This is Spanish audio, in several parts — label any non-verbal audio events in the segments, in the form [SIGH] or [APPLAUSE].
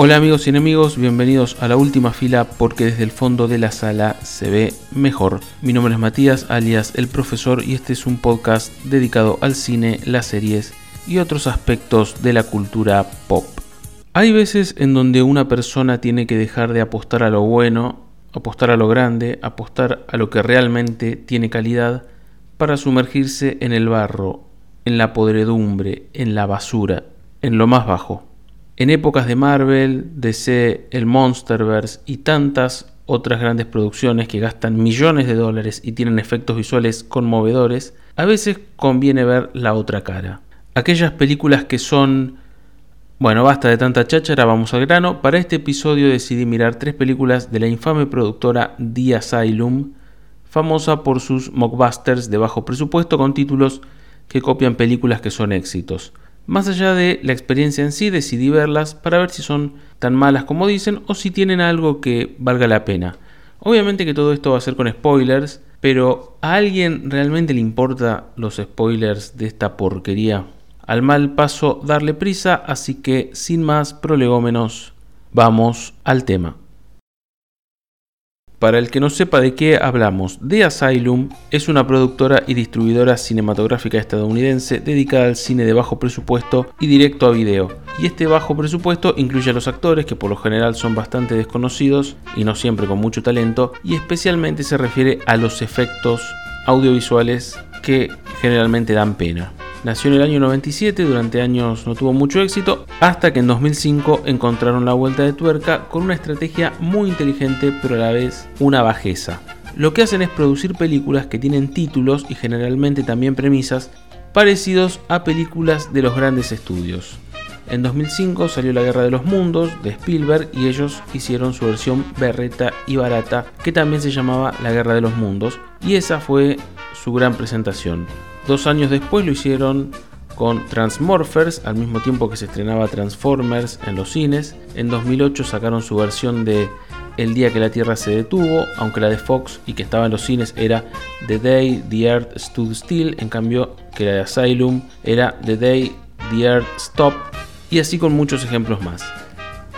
Hola amigos y enemigos, bienvenidos a la última fila porque desde el fondo de la sala se ve mejor. Mi nombre es Matías, alias El Profesor, y este es un podcast dedicado al cine, las series y otros aspectos de la cultura pop. Hay veces en donde una persona tiene que dejar de apostar a lo bueno, apostar a lo grande, apostar a lo que realmente tiene calidad, para sumergirse en el barro, en la podredumbre, en la basura, en lo más bajo. En épocas de Marvel, DC, el Monsterverse y tantas otras grandes producciones que gastan millones de dólares y tienen efectos visuales conmovedores, a veces conviene ver la otra cara. Aquellas películas que son... Bueno, basta de tanta cháchara, vamos al grano. Para este episodio decidí mirar tres películas de la infame productora The Asylum, famosa por sus mockbusters de bajo presupuesto con títulos que copian películas que son éxitos. Más allá de la experiencia en sí, decidí verlas para ver si son tan malas como dicen o si tienen algo que valga la pena. Obviamente que todo esto va a ser con spoilers, pero ¿a alguien realmente le importa los spoilers de esta porquería? Al mal paso darle prisa, así que sin más prolegómenos, vamos al tema. Para el que no sepa de qué hablamos, The Asylum es una productora y distribuidora cinematográfica estadounidense dedicada al cine de bajo presupuesto y directo a video. Y este bajo presupuesto incluye a los actores que por lo general son bastante desconocidos y no siempre con mucho talento, y especialmente se refiere a los efectos audiovisuales que generalmente dan pena. Nació en el año 97, durante años no tuvo mucho éxito, hasta que en 2005 encontraron la vuelta de tuerca con una estrategia muy inteligente pero a la vez una bajeza. Lo que hacen es producir películas que tienen títulos y generalmente también premisas parecidos a películas de los grandes estudios. En 2005 salió La Guerra de los Mundos de Spielberg y ellos hicieron su versión berreta y barata que también se llamaba La Guerra de los Mundos y esa fue su gran presentación. Dos años después lo hicieron con Transmorphers, al mismo tiempo que se estrenaba Transformers en los cines. En 2008 sacaron su versión de El día que la Tierra se detuvo, aunque la de Fox y que estaba en los cines era The Day the Earth Stood Still, en cambio que la de Asylum era The Day the Earth Stopped, y así con muchos ejemplos más.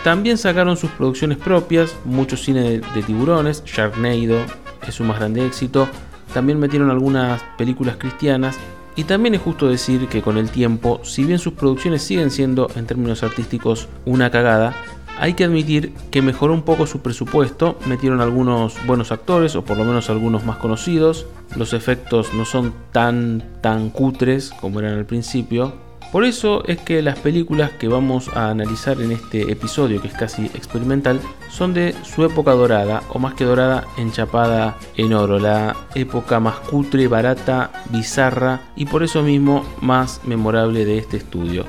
También sacaron sus producciones propias, mucho cine de, de tiburones, Sharknado es su más grande éxito, también metieron algunas películas cristianas. Y también es justo decir que con el tiempo, si bien sus producciones siguen siendo en términos artísticos una cagada, hay que admitir que mejoró un poco su presupuesto, metieron algunos buenos actores o por lo menos algunos más conocidos, los efectos no son tan tan cutres como eran al principio, por eso es que las películas que vamos a analizar en este episodio, que es casi experimental, son de su época dorada, o más que dorada, enchapada en oro, la época más cutre, barata, bizarra y por eso mismo más memorable de este estudio.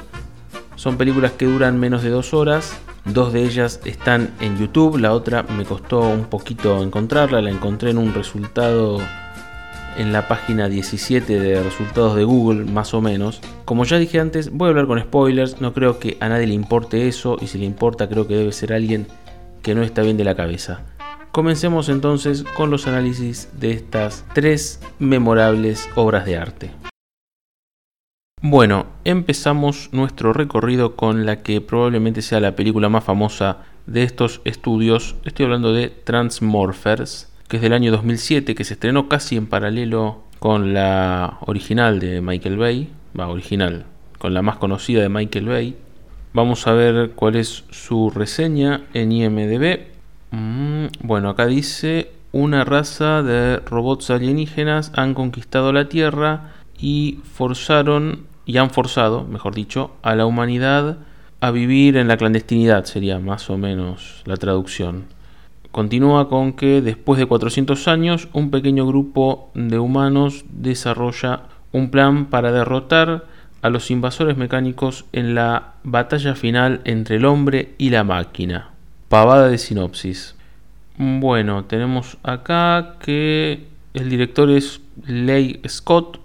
Son películas que duran menos de dos horas, Dos de ellas están en YouTube, la otra me costó un poquito encontrarla, la encontré en un resultado en la página 17 de resultados de Google, más o menos. Como ya dije antes, voy a hablar con spoilers, no creo que a nadie le importe eso y si le importa creo que debe ser alguien que no está bien de la cabeza. Comencemos entonces con los análisis de estas tres memorables obras de arte. Bueno, empezamos nuestro recorrido con la que probablemente sea la película más famosa de estos estudios. Estoy hablando de Transmorphers que es del año 2007, que se estrenó casi en paralelo con la original de Michael Bay, va, original, con la más conocida de Michael Bay. Vamos a ver cuál es su reseña en IMDB. Mm, bueno, acá dice, una raza de robots alienígenas han conquistado la Tierra y forzaron, y han forzado, mejor dicho, a la humanidad a vivir en la clandestinidad, sería más o menos la traducción. Continúa con que después de 400 años un pequeño grupo de humanos desarrolla un plan para derrotar a los invasores mecánicos en la batalla final entre el hombre y la máquina. Pavada de sinopsis. Bueno, tenemos acá que el director es Leigh Scott,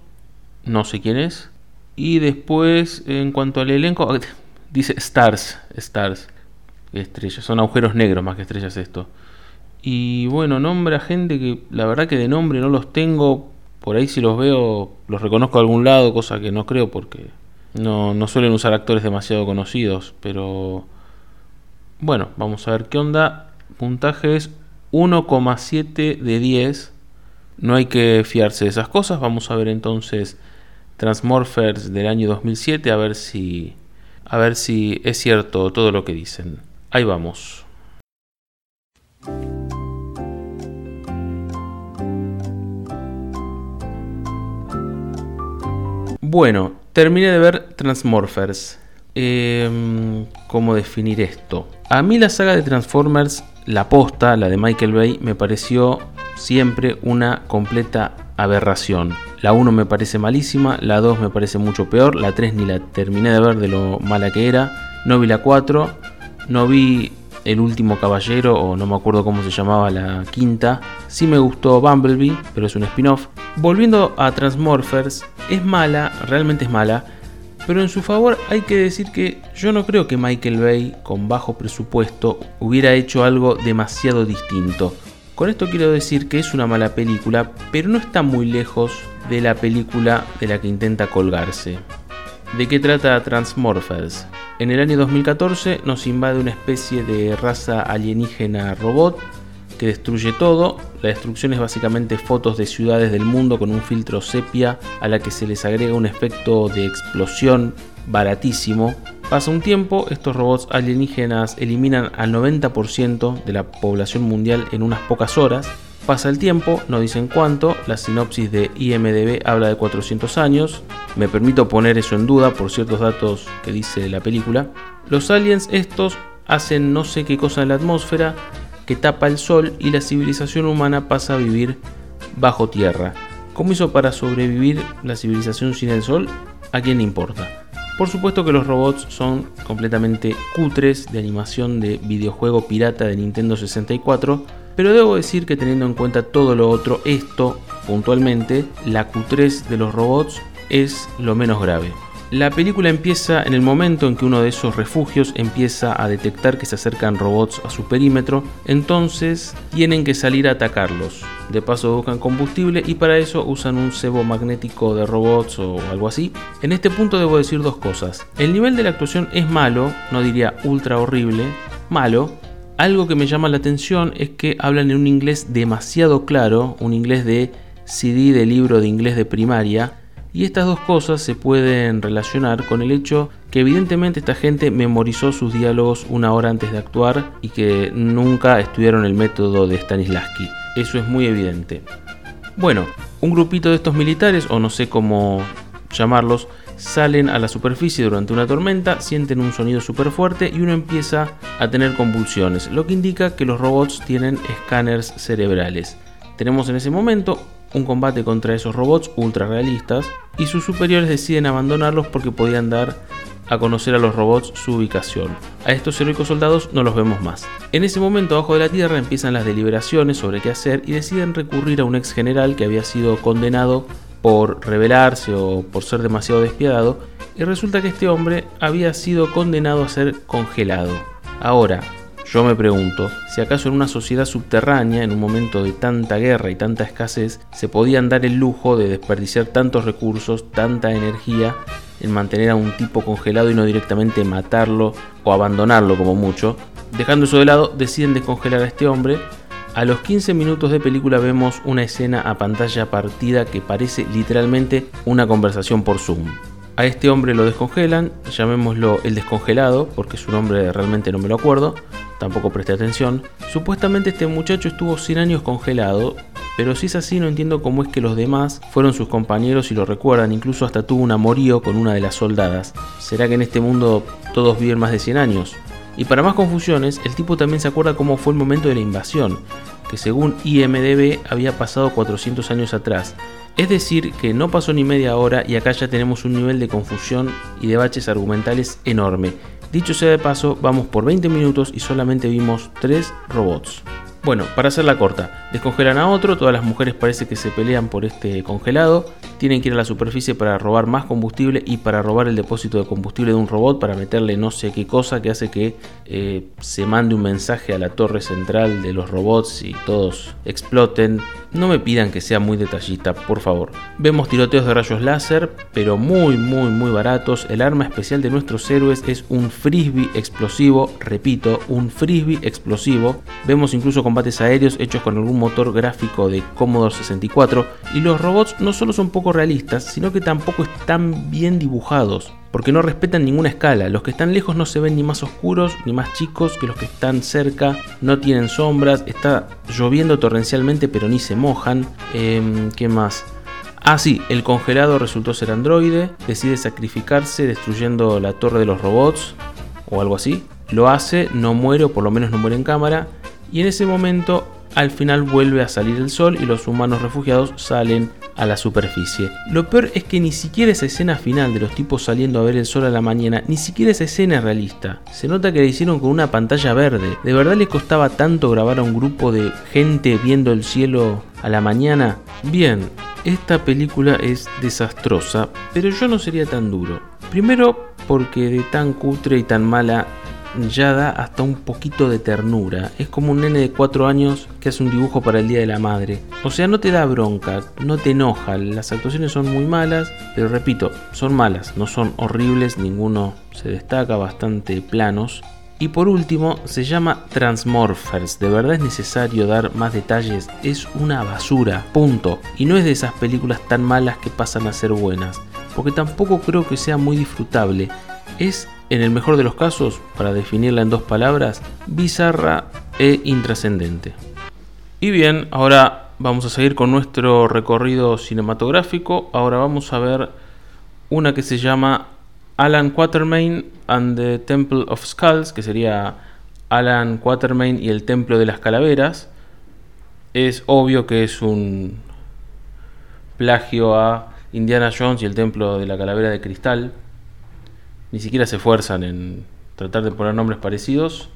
no sé quién es. Y después, en cuanto al elenco, [LAUGHS] dice Stars, Stars, estrellas, son agujeros negros más que estrellas esto. Y bueno, nombra gente que la verdad que de nombre no los tengo. Por ahí si los veo, los reconozco de algún lado, cosa que no creo porque no, no suelen usar actores demasiado conocidos. Pero Bueno, vamos a ver qué onda. Puntaje es 1,7 de 10. No hay que fiarse de esas cosas. Vamos a ver entonces Transmorphers del año 2007 a ver si a ver si es cierto todo lo que dicen. Ahí vamos. Bueno, terminé de ver Transmorphers. Em, ¿Cómo definir esto? A mí la saga de Transformers, la posta, la de Michael Bay, me pareció siempre una completa aberración. La 1 me parece malísima, la 2 me parece mucho peor, la 3 ni la terminé de ver de lo mala que era, no vi la 4, no vi El último caballero o no me acuerdo cómo se llamaba la quinta, sí me gustó Bumblebee, pero es un spin-off. Volviendo a Transmorphers, es mala, realmente es mala, pero en su favor hay que decir que yo no creo que Michael Bay, con bajo presupuesto, hubiera hecho algo demasiado distinto. Con esto quiero decir que es una mala película, pero no está muy lejos de la película de la que intenta colgarse. ¿De qué trata Transmorphers? En el año 2014 nos invade una especie de raza alienígena robot que destruye todo. La destrucción es básicamente fotos de ciudades del mundo con un filtro sepia a la que se les agrega un efecto de explosión baratísimo. Pasa un tiempo, estos robots alienígenas eliminan al 90% de la población mundial en unas pocas horas. Pasa el tiempo, no dicen cuánto, la sinopsis de IMDB habla de 400 años, me permito poner eso en duda por ciertos datos que dice la película. Los aliens estos hacen no sé qué cosa en la atmósfera, que tapa el sol y la civilización humana pasa a vivir bajo tierra. ¿Cómo hizo para sobrevivir la civilización sin el sol? ¿A quién le importa? Por supuesto que los robots son completamente cutres de animación de videojuego pirata de Nintendo 64, pero debo decir que teniendo en cuenta todo lo otro, esto, puntualmente, la cutrez de los robots es lo menos grave. La película empieza en el momento en que uno de esos refugios empieza a detectar que se acercan robots a su perímetro, entonces tienen que salir a atacarlos. De paso buscan combustible y para eso usan un cebo magnético de robots o algo así. En este punto debo decir dos cosas. El nivel de la actuación es malo, no diría ultra horrible, malo. Algo que me llama la atención es que hablan en un inglés demasiado claro, un inglés de CD de libro de inglés de primaria, y estas dos cosas se pueden relacionar con el hecho que evidentemente esta gente memorizó sus diálogos una hora antes de actuar y que nunca estudiaron el método de Stanislavski. Eso es muy evidente. Bueno, un grupito de estos militares, o no sé cómo llamarlos, salen a la superficie durante una tormenta, sienten un sonido súper fuerte y uno empieza a tener convulsiones, lo que indica que los robots tienen escáneres cerebrales. Tenemos en ese momento un combate contra esos robots ultra realistas y sus superiores deciden abandonarlos porque podían dar a conocer a los robots su ubicación. A estos heroicos soldados no los vemos más. En ese momento, abajo de la Tierra empiezan las deliberaciones sobre qué hacer y deciden recurrir a un ex general que había sido condenado por rebelarse o por ser demasiado despiadado, y resulta que este hombre había sido condenado a ser congelado. Ahora, yo me pregunto si acaso en una sociedad subterránea, en un momento de tanta guerra y tanta escasez, se podían dar el lujo de desperdiciar tantos recursos, tanta energía en mantener a un tipo congelado y no directamente matarlo o abandonarlo como mucho. Dejando eso de lado, deciden descongelar a este hombre. A los 15 minutos de película vemos una escena a pantalla partida que parece literalmente una conversación por Zoom. A este hombre lo descongelan, llamémoslo el descongelado, porque su nombre realmente no me lo acuerdo, tampoco presté atención. Supuestamente este muchacho estuvo 100 años congelado, pero si es así no entiendo cómo es que los demás fueron sus compañeros y lo recuerdan, incluso hasta tuvo un amorío con una de las soldadas. ¿Será que en este mundo todos viven más de 100 años? Y para más confusiones, el tipo también se acuerda cómo fue el momento de la invasión, que según IMDB había pasado 400 años atrás, es decir, que no pasó ni media hora y acá ya tenemos un nivel de confusión y de baches argumentales enorme. Dicho sea de paso, vamos por 20 minutos y solamente vimos 3 robots. Bueno, para hacerla corta, descongelan a otro, todas las mujeres parece que se pelean por este congelado, tienen que ir a la superficie para robar más combustible y para robar el depósito de combustible de un robot para meterle no sé qué cosa que hace que eh, se mande un mensaje a la torre central de los robots y todos exploten. No me pidan que sea muy detallista, por favor. Vemos tiroteos de rayos láser, pero muy, muy, muy baratos. El arma especial de nuestros héroes es un frisbee explosivo, repito, un frisbee explosivo. Vemos incluso combates aéreos hechos con algún motor gráfico de Commodore 64. Y los robots no solo son poco realistas, sino que tampoco están bien dibujados porque no respetan ninguna escala. Los que están lejos no se ven ni más oscuros ni más chicos que los que están cerca, no tienen sombras, está lloviendo torrencialmente pero ni se mojan. Em, ¿Qué más? Ah, sí, el congelado resultó ser androide, decide sacrificarse destruyendo la torre de los robots o algo así. Lo hace, no muere o por lo menos no muere en cámara. Y en ese momento al final vuelve a salir el sol y los humanos refugiados salen a la superficie. Lo peor es que ni siquiera esa escena final de los tipos saliendo a ver el sol a la mañana, ni siquiera esa escena es realista. Se nota que la hicieron con una pantalla verde. ¿De verdad les costaba tanto grabar a un grupo de gente viendo el cielo a la mañana? Bien, esta película es desastrosa, pero yo no sería tan duro. Primero porque de tan cutre y tan mala ya da hasta un poquito de ternura. Es como un nene de 4 años que hace un dibujo para el Día de la Madre. O sea, no te da bronca, no te enoja. Las actuaciones son muy malas, pero repito, son malas, no son horribles, ninguno se destaca, bastante planos. Y por último, se llama Transmorphers. ¿De verdad es necesario dar más detalles? Es una basura, punto. Y no es de esas películas tan malas que pasan a ser buenas. Porque tampoco creo que sea muy disfrutable. Es en el mejor de los casos, para definirla en dos palabras, bizarra e intrascendente. Y bien, ahora vamos a seguir con nuestro recorrido cinematográfico. Ahora vamos a ver una que se llama Alan Quatermain and the Temple of Skulls, que sería Alan Quatermain y el Templo de las Calaveras. Es obvio que es un plagio a Indiana Jones y el Templo de la Calavera de Cristal, ni siquiera se esfuerzan en tratar de poner nombres parecidos.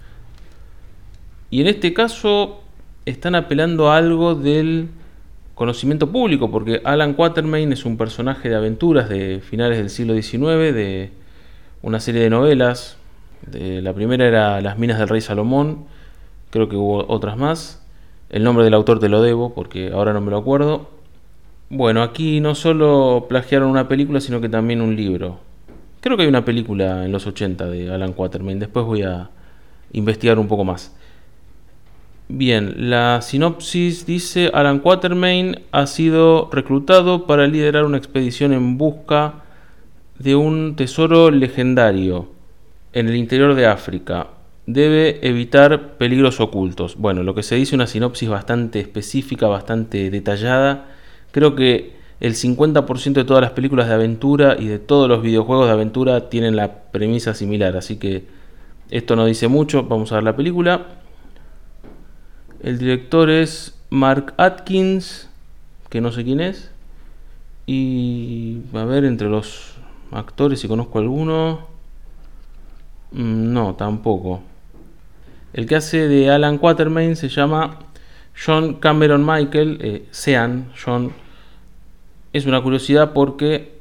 Y en este caso están apelando a algo del conocimiento público, porque Alan Quatermain es un personaje de aventuras de finales del siglo XIX, de una serie de novelas. De, la primera era Las minas del rey Salomón, creo que hubo otras más. El nombre del autor te lo debo, porque ahora no me lo acuerdo. Bueno, aquí no solo plagiaron una película, sino que también un libro. Creo que hay una película en los 80 de Alan Quatermain. Después voy a investigar un poco más. Bien, la sinopsis dice Alan Quatermain ha sido reclutado para liderar una expedición en busca de un tesoro legendario en el interior de África. Debe evitar peligros ocultos. Bueno, lo que se dice una sinopsis bastante específica, bastante detallada. Creo que el 50% de todas las películas de aventura y de todos los videojuegos de aventura tienen la premisa similar, así que esto no dice mucho, vamos a ver la película. El director es Mark Atkins, que no sé quién es. Y a ver, entre los actores, si conozco alguno. Mm, no, tampoco. El que hace de Alan Quatermain se llama John Cameron Michael, eh, Sean John es una curiosidad porque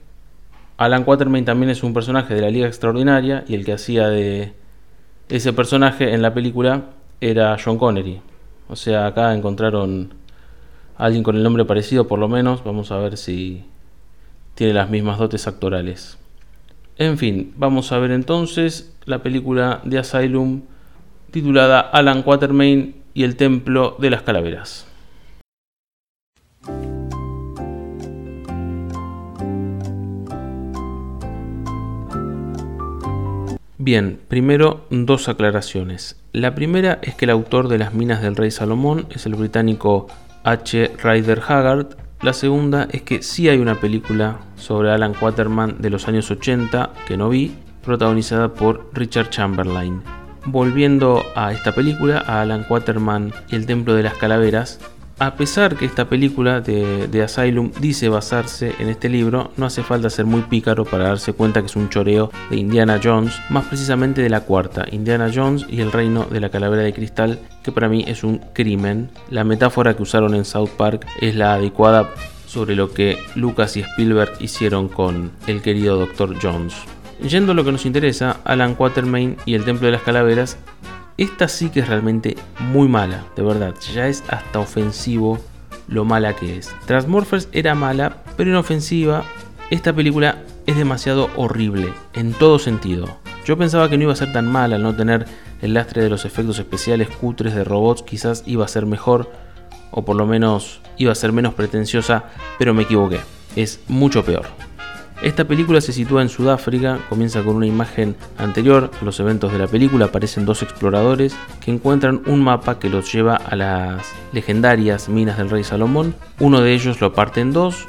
Alan Quatermain también es un personaje de la Liga Extraordinaria y el que hacía de ese personaje en la película era John Connery. O sea, acá encontraron a alguien con el nombre parecido por lo menos. Vamos a ver si tiene las mismas dotes actorales. En fin, vamos a ver entonces la película de Asylum titulada Alan Quatermain y el Templo de las Calaveras. Bien, primero dos aclaraciones. La primera es que el autor de Las Minas del Rey Salomón es el británico H. Rider Haggard. La segunda es que sí hay una película sobre Alan Quaterman de los años 80 que no vi, protagonizada por Richard Chamberlain. Volviendo a esta película, a Alan Quaterman y el Templo de las Calaveras, a pesar que esta película de, Asylum dice basarse en este libro, no hace falta ser muy pícaro para darse cuenta que es un choreo de Indiana Jones, más precisamente de la cuarta, Indiana Jones y el reino de la calavera de cristal, que para mí es un crimen. La metáfora que usaron en South Park es la adecuada sobre lo que Lucas y Spielberg hicieron con el querido Dr. Jones. Yendo a lo que nos interesa, Alan Quatermain y el Templo de las Calaveras esta sí que es realmente muy mala, de verdad. Ya es hasta ofensivo lo mala que es. Transmorphers era mala, pero inofensiva. Esta película es demasiado horrible, en todo sentido. Yo pensaba que no iba a ser tan mala al no tener el lastre de los efectos especiales cutres de robots, quizás iba a ser mejor, o por lo menos iba a ser menos pretenciosa, pero me equivoqué. Es mucho peor. Esta película se sitúa en Sudáfrica, comienza con una imagen anterior a los eventos de la película, aparecen dos exploradores que encuentran un mapa que los lleva a las legendarias minas del rey Salomón. Uno de ellos lo parte en dos,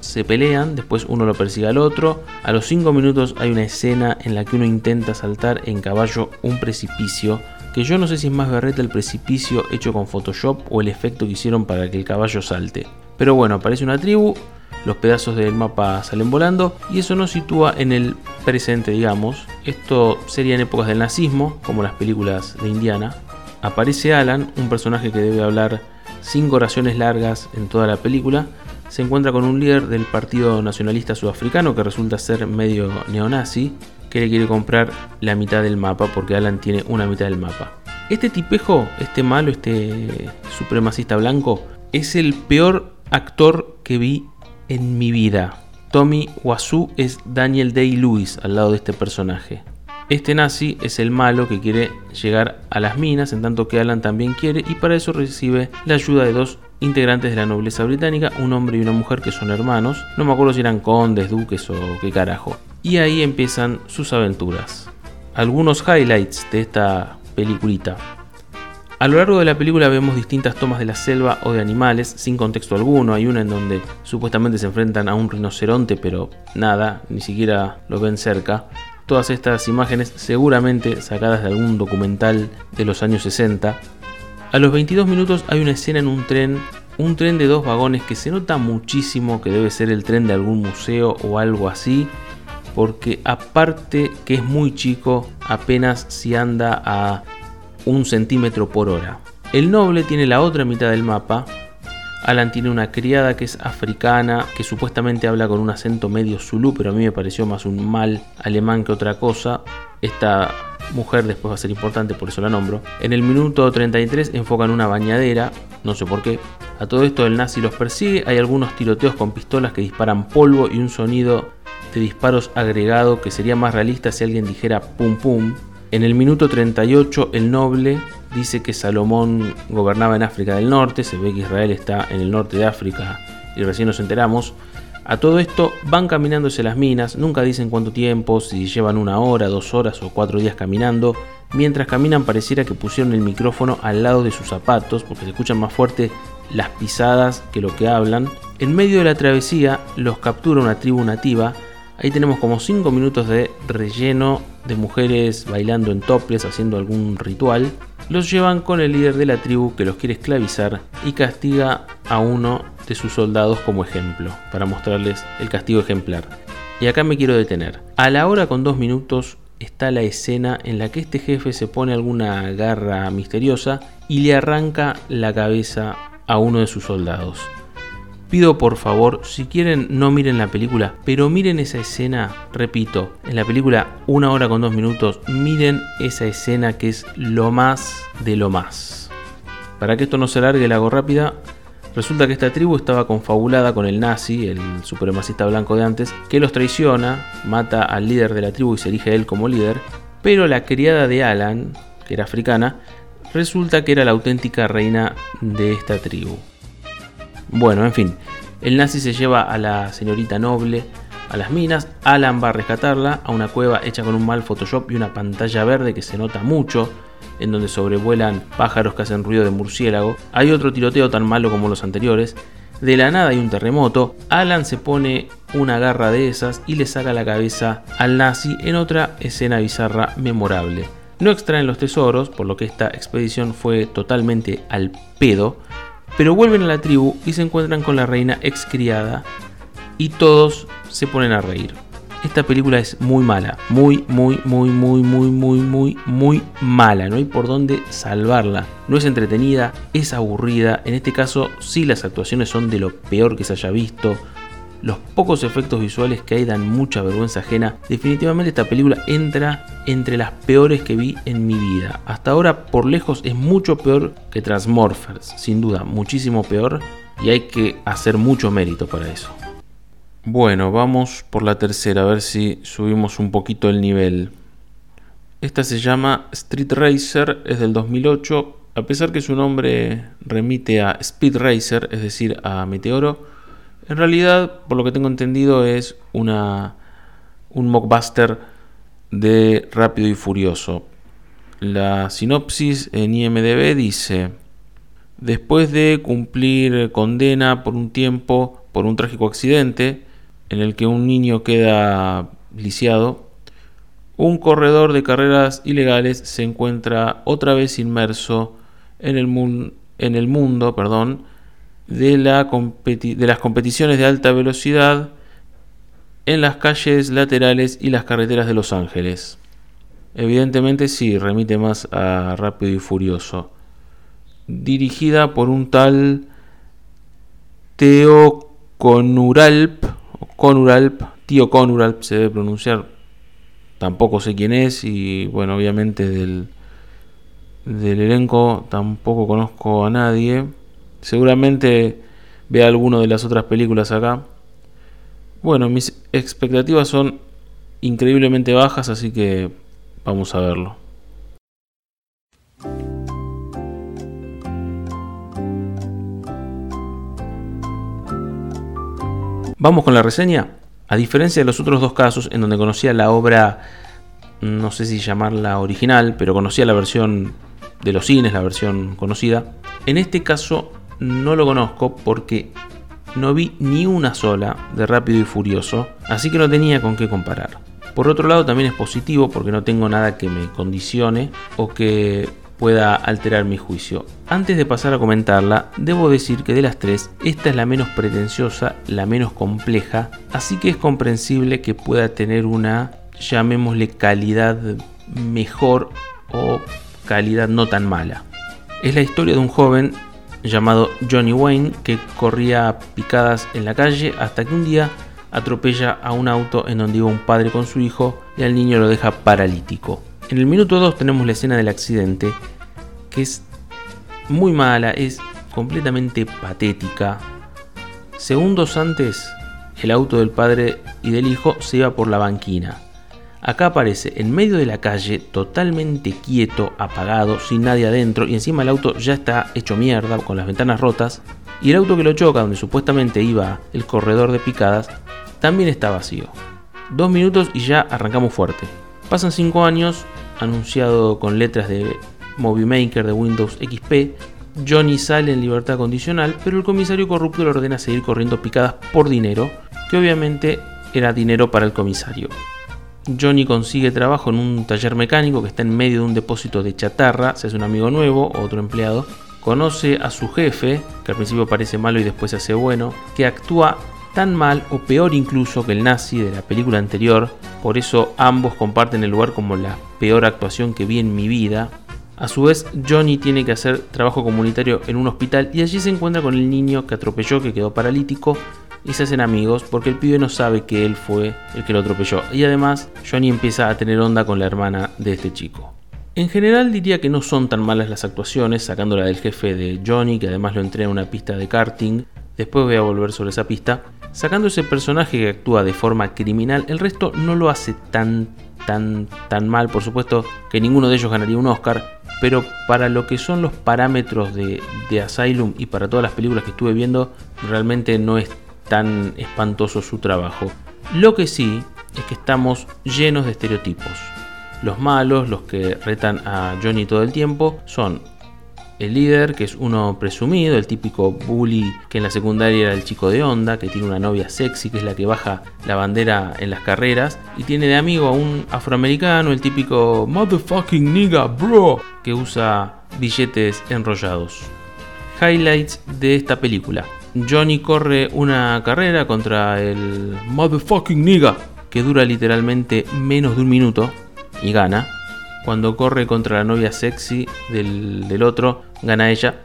se pelean, después uno lo persigue al otro. A los 5 minutos hay una escena en la que uno intenta saltar en caballo un precipicio, que yo no sé si es más berreta el precipicio hecho con Photoshop o el efecto que hicieron para que el caballo salte. Pero bueno, aparece una tribu, los pedazos del mapa salen volando y eso nos sitúa en el presente, digamos. Esto sería en épocas del nazismo, como las películas de Indiana. Aparece Alan, un personaje que debe hablar cinco oraciones largas en toda la película. Se encuentra con un líder del Partido Nacionalista Sudafricano que resulta ser medio neonazi, que le quiere comprar la mitad del mapa porque Alan tiene una mitad del mapa. Este tipejo, este malo, este supremacista blanco, es el peor actor que vi en mi vida. Tommy Wasu es Daniel Day-Lewis al lado de este personaje. Este nazi es el malo que quiere llegar a las minas, en tanto que Alan también quiere, y para eso recibe la ayuda de dos integrantes de la nobleza británica, un hombre y una mujer que son hermanos, no me acuerdo si eran condes, duques o qué carajo. Y ahí empiezan sus aventuras. Algunos highlights de esta peliculita. A lo largo de la película vemos distintas tomas de la selva o de animales sin contexto alguno. Hay una en donde supuestamente se enfrentan a un rinoceronte, pero nada, ni siquiera lo ven cerca. Todas estas imágenes seguramente sacadas de algún documental de los años 60. A los 22 minutos hay una escena en un tren, un tren de dos vagones que se nota muchísimo que debe ser el tren de algún museo o algo así, porque aparte que es muy chico, apenas si anda a un centímetro por hora. El noble tiene la otra mitad del mapa. Alan tiene una criada que es africana, que supuestamente habla con un acento medio zulú, pero a mí me pareció más un mal alemán que otra cosa. Esta mujer después va a ser importante, por eso la nombro. En el minuto 33 enfocan una bañadera, no sé por qué. A todo esto el nazi los persigue, hay algunos tiroteos con pistolas que disparan polvo y un sonido de disparos agregado que sería más realista si alguien dijera pum pum. En el minuto 38 el noble dice que Salomón gobernaba en África del Norte, se ve que Israel está en el norte de África y recién nos enteramos. A todo esto van caminándose las minas, nunca dicen cuánto tiempo, si llevan una hora, dos horas o cuatro días caminando. Mientras caminan pareciera que pusieron el micrófono al lado de sus zapatos porque se escuchan más fuerte las pisadas que lo que hablan. En medio de la travesía los captura una tribu nativa. Ahí tenemos como 5 minutos de relleno de mujeres bailando en toples haciendo algún ritual, los llevan con el líder de la tribu que los quiere esclavizar y castiga a uno de sus soldados como ejemplo, para mostrarles el castigo ejemplar. Y acá me quiero detener. A la hora con dos minutos está la escena en la que este jefe se pone alguna garra misteriosa y le arranca la cabeza a uno de sus soldados pido por favor, si quieren no miren la película, pero miren esa escena, repito, en la película una hora con dos minutos, miren esa escena que es lo más de lo más. Para que esto no se largue, la hago rápida. Resulta que esta tribu estaba confabulada con el nazi, el supremacista blanco de antes, que los traiciona, mata al líder de la tribu y se elige él como líder, pero la criada de Alan, que era africana, resulta que era la auténtica reina de esta tribu. Bueno, en fin, el nazi se lleva a la señorita noble a las minas, Alan va a rescatarla a una cueva hecha con un mal Photoshop y una pantalla verde que se nota mucho, en donde sobrevuelan pájaros que hacen ruido de murciélago. Hay otro tiroteo tan malo como los anteriores. De la nada hay un terremoto, Alan se pone una garra de esas y le saca la cabeza al nazi en otra escena bizarra memorable. No extraen los tesoros, por lo que esta expedición fue totalmente al pedo, pero vuelven a la tribu y se encuentran con la reina excriada y todos se ponen a reír. Esta película es muy mala, muy, muy, muy, muy, muy, muy, muy, muy mala. No hay por dónde salvarla. No es entretenida, es aburrida. En este caso, sí las actuaciones son de lo peor que se haya visto. Los pocos efectos visuales que hay dan mucha vergüenza ajena. Definitivamente esta película entra entre las peores que vi en mi vida. Hasta ahora por lejos es mucho peor que Transmorphers, sin duda, muchísimo peor. y hay que hacer mucho mérito para eso. Bueno, vamos por la tercera, a ver si subimos un poquito el nivel. Esta se llama Street Racer, es del 2008. A pesar que su nombre remite a Speed Racer, es decir, a Meteoro, en realidad, por lo que tengo entendido, es una, un mockbuster de Rápido y Furioso. La sinopsis en IMDB dice, después de cumplir condena por un tiempo por un trágico accidente en el que un niño queda lisiado, un corredor de carreras ilegales se encuentra otra vez inmerso en el, en el mundo perdón, de, la de las competiciones de alta velocidad en las calles laterales y las carreteras de Los Ángeles. Evidentemente sí, remite más a Rápido y Furioso. Dirigida por un tal Teo Conuralp, Conuralp, Tío Conuralp se debe pronunciar. Tampoco sé quién es y bueno, obviamente del, del elenco tampoco conozco a nadie. Seguramente vea alguno de las otras películas acá. Bueno, mis expectativas son increíblemente bajas, así que vamos a verlo. Vamos con la reseña. A diferencia de los otros dos casos en donde conocía la obra, no sé si llamarla original, pero conocía la versión de los cines, la versión conocida, en este caso no lo conozco porque no vi ni una sola de Rápido y Furioso, así que no tenía con qué comparar. Por otro lado también es positivo porque no tengo nada que me condicione o que pueda alterar mi juicio. Antes de pasar a comentarla, debo decir que de las tres, esta es la menos pretenciosa, la menos compleja, así que es comprensible que pueda tener una, llamémosle calidad mejor o calidad no tan mala. Es la historia de un joven llamado Johnny Wayne que corría picadas en la calle hasta que un día atropella a un auto en donde iba un padre con su hijo y al niño lo deja paralítico. En el minuto 2 tenemos la escena del accidente que es muy mala, es completamente patética. Segundos antes, el auto del padre y del hijo se iba por la banquina. Acá aparece en medio de la calle, totalmente quieto, apagado, sin nadie adentro, y encima el auto ya está hecho mierda, con las ventanas rotas, y el auto que lo choca, donde supuestamente iba el corredor de picadas, también está vacío. Dos minutos y ya arrancamos fuerte. Pasan cinco años, anunciado con letras de Movie Maker de Windows XP, Johnny sale en libertad condicional, pero el comisario corrupto le ordena seguir corriendo picadas por dinero, que obviamente era dinero para el comisario. Johnny consigue trabajo en un taller mecánico que está en medio de un depósito de chatarra, se hace un amigo nuevo, otro empleado, conoce a su jefe, que al principio parece malo y después se hace bueno, que actúa tan mal o peor incluso que el nazi de la película anterior, por eso ambos comparten el lugar como la peor actuación que vi en mi vida. A su vez, Johnny tiene que hacer trabajo comunitario en un hospital y allí se encuentra con el niño que atropelló, que quedó paralítico, y se hacen amigos porque el pibe no sabe que él fue el que lo atropelló. Y además, Johnny empieza a tener onda con la hermana de este chico. En general diría que no son tan malas las actuaciones, sacándola del jefe de Johnny, que además lo entrena en una pista de karting. Después voy a volver sobre esa pista. Sacando ese personaje que actúa de forma criminal, el resto no lo hace tan, tan, tan mal. Por supuesto que ninguno de ellos ganaría un Oscar, pero para lo que son los parámetros de, de Asylum y para todas las películas que estuve viendo, realmente no es tan espantoso su trabajo. Lo que sí es que estamos llenos de estereotipos. Los malos, los que retan a Johnny todo el tiempo, son el líder, que es uno presumido, el típico bully que en la secundaria era el chico de onda, que tiene una novia sexy, que es la que baja la bandera en las carreras, y tiene de amigo a un afroamericano, el típico motherfucking nigga bro, que usa billetes enrollados. Highlights de esta película. Johnny corre una carrera contra el motherfucking nigga que dura literalmente menos de un minuto y gana. Cuando corre contra la novia sexy del, del otro, gana ella.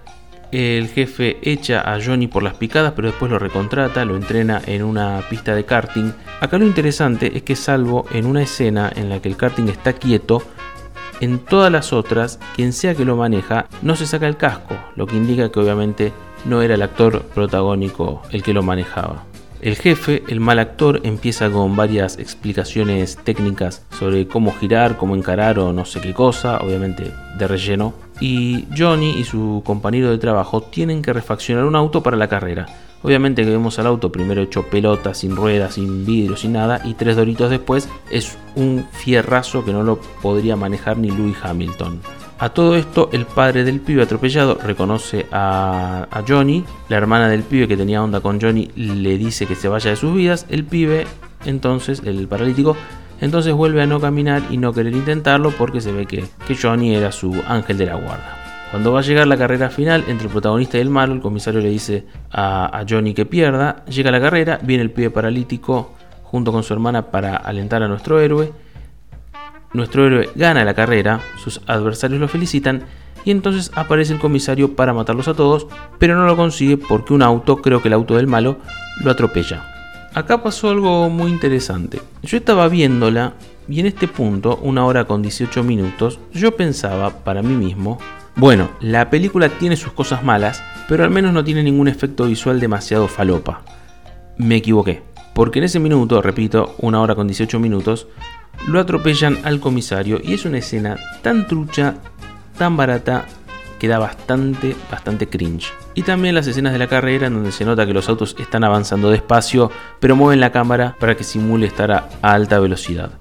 El jefe echa a Johnny por las picadas, pero después lo recontrata, lo entrena en una pista de karting. Acá lo interesante es que salvo en una escena en la que el karting está quieto, en todas las otras, quien sea que lo maneja no se saca el casco, lo que indica que obviamente no era el actor protagónico el que lo manejaba. El jefe, el mal actor, empieza con varias explicaciones técnicas sobre cómo girar, cómo encarar o no sé qué cosa, obviamente de relleno. Y Johnny y su compañero de trabajo tienen que refaccionar un auto para la carrera. Obviamente que vemos al auto primero hecho pelota, sin ruedas, sin vidrio, sin nada, y tres doritos después es un fierrazo que no lo podría manejar ni Louis Hamilton. A todo esto, el padre del pibe atropellado reconoce a, Johnny. La hermana del pibe que tenía onda con Johnny le dice que se vaya de sus vidas. El pibe, entonces, el paralítico, entonces vuelve a no caminar y no querer intentarlo porque se ve que, Johnny era su ángel de la guarda. Cuando va a llegar la carrera final entre el protagonista y el malo, el comisario le dice a, a Johnny que pierda. Llega la carrera, viene el pibe paralítico junto con su hermana para alentar a nuestro héroe nuestro héroe gana la carrera, sus adversarios lo felicitan y entonces aparece el comisario para matarlos a todos, pero no lo consigue porque un auto, creo que el auto del malo, lo atropella. Acá pasó algo muy interesante. Yo estaba viéndola y en este punto, una hora con 18 minutos, yo pensaba para mí mismo, bueno, la película tiene sus cosas malas, pero al menos no tiene ningún efecto visual demasiado falopa. Me equivoqué, porque en ese minuto, repito, una hora con 18 minutos, lo atropellan al comisario y es una escena tan trucha, tan barata, que da bastante, bastante cringe. Y también las escenas de la carrera en donde se nota que los autos están avanzando despacio, pero mueven la cámara para que simule estar a alta velocidad.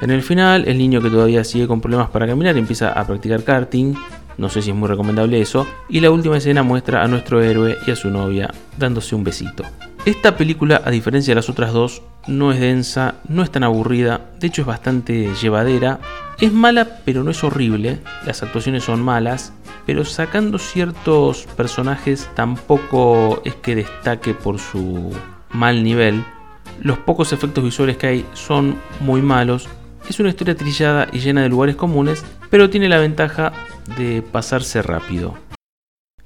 En el final, el niño que todavía sigue con problemas para caminar empieza a practicar karting, no sé si es muy recomendable eso, y la última escena muestra a nuestro héroe y a su novia dándose un besito. Esta película, a diferencia de las otras dos, no es densa, no es tan aburrida, de hecho es bastante llevadera. Es mala, pero no es horrible, las actuaciones son malas, pero sacando ciertos personajes tampoco es que destaque por su mal nivel. Los pocos efectos visuales que hay son muy malos. Es una historia trillada y llena de lugares comunes, pero tiene la ventaja de pasarse rápido.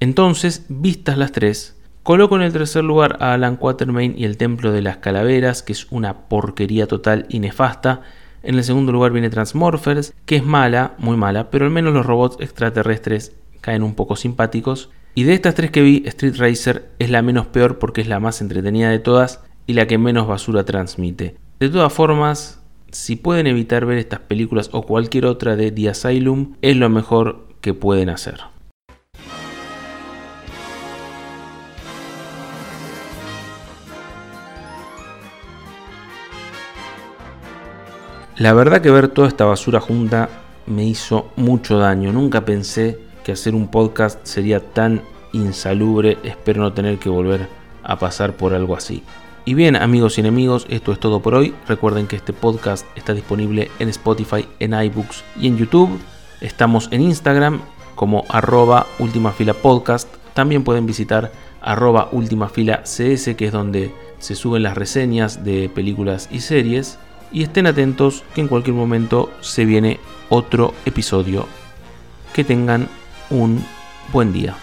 Entonces, vistas las tres, Coloco en el tercer lugar a Alan Quatermain y el Templo de las Calaveras, que es una porquería total y nefasta. En el segundo lugar viene Transmorphers, que es mala, muy mala, pero al menos los robots extraterrestres caen un poco simpáticos. Y de estas tres que vi, Street Racer es la menos peor porque es la más entretenida de todas y la que menos basura transmite. De todas formas, si pueden evitar ver estas películas o cualquier otra de The Asylum, es lo mejor que pueden hacer. La verdad que ver toda esta basura junta me hizo mucho daño. Nunca pensé que hacer un podcast sería tan insalubre. Espero no tener que volver a pasar por algo así. Y bien, amigos y enemigos, esto es todo por hoy. Recuerden que este podcast está disponible en Spotify, en iBooks y en YouTube. Estamos en Instagram como arroba fila podcast. También pueden visitar arroba ultimafila cs, que es donde se suben las reseñas de películas y series y estén atentos que en cualquier momento se viene otro episodio. Que tengan un buen día.